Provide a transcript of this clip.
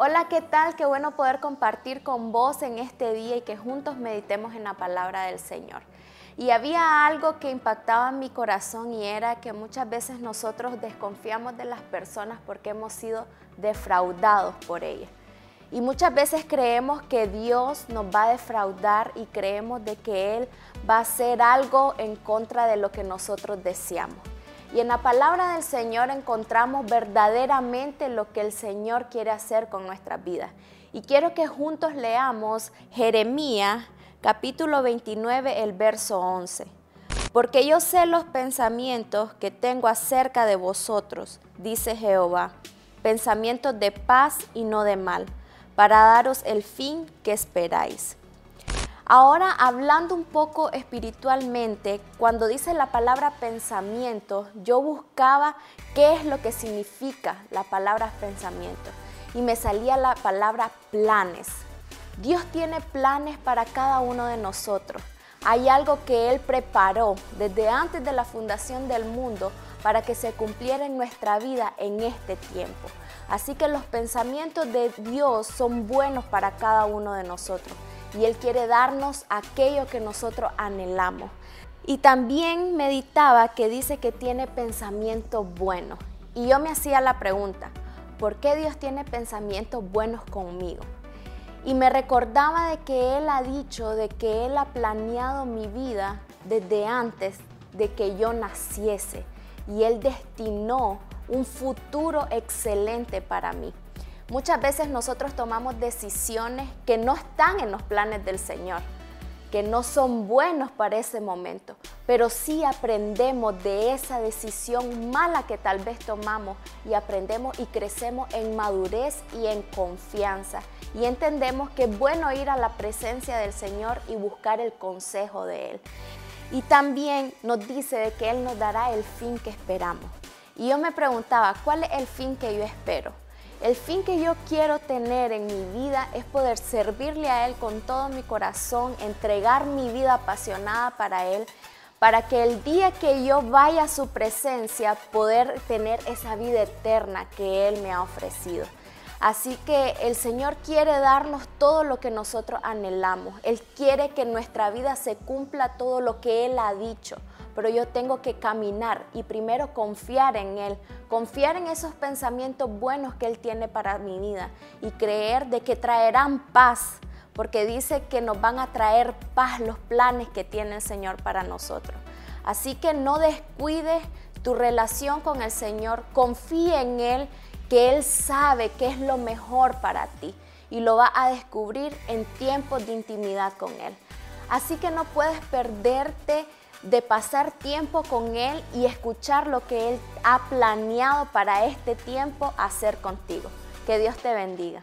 Hola, ¿qué tal? Qué bueno poder compartir con vos en este día y que juntos meditemos en la palabra del Señor. Y había algo que impactaba mi corazón y era que muchas veces nosotros desconfiamos de las personas porque hemos sido defraudados por ellas. Y muchas veces creemos que Dios nos va a defraudar y creemos de que Él va a hacer algo en contra de lo que nosotros deseamos. Y en la palabra del Señor encontramos verdaderamente lo que el Señor quiere hacer con nuestras vidas. Y quiero que juntos leamos Jeremías capítulo 29, el verso 11. Porque yo sé los pensamientos que tengo acerca de vosotros, dice Jehová, pensamientos de paz y no de mal, para daros el fin que esperáis. Ahora, hablando un poco espiritualmente, cuando dice la palabra pensamiento, yo buscaba qué es lo que significa la palabra pensamiento y me salía la palabra planes. Dios tiene planes para cada uno de nosotros. Hay algo que Él preparó desde antes de la fundación del mundo para que se cumpliera en nuestra vida en este tiempo. Así que los pensamientos de Dios son buenos para cada uno de nosotros y Él quiere darnos aquello que nosotros anhelamos. Y también meditaba que dice que tiene pensamientos buenos. Y yo me hacía la pregunta, ¿por qué Dios tiene pensamientos buenos conmigo? Y me recordaba de que Él ha dicho, de que Él ha planeado mi vida desde antes de que yo naciese. Y Él destinó un futuro excelente para mí. Muchas veces nosotros tomamos decisiones que no están en los planes del Señor, que no son buenos para ese momento, pero sí aprendemos de esa decisión mala que tal vez tomamos y aprendemos y crecemos en madurez y en confianza y entendemos que es bueno ir a la presencia del Señor y buscar el consejo de Él. Y también nos dice de que Él nos dará el fin que esperamos. Y yo me preguntaba, ¿cuál es el fin que yo espero? El fin que yo quiero tener en mi vida es poder servirle a Él con todo mi corazón, entregar mi vida apasionada para Él, para que el día que yo vaya a su presencia poder tener esa vida eterna que Él me ha ofrecido. Así que el Señor quiere darnos todo lo que nosotros anhelamos. Él quiere que en nuestra vida se cumpla todo lo que Él ha dicho pero yo tengo que caminar y primero confiar en Él, confiar en esos pensamientos buenos que Él tiene para mi vida y creer de que traerán paz, porque dice que nos van a traer paz los planes que tiene el Señor para nosotros. Así que no descuides tu relación con el Señor, confía en Él, que Él sabe qué es lo mejor para ti y lo va a descubrir en tiempos de intimidad con Él. Así que no puedes perderte de pasar tiempo con Él y escuchar lo que Él ha planeado para este tiempo hacer contigo. Que Dios te bendiga.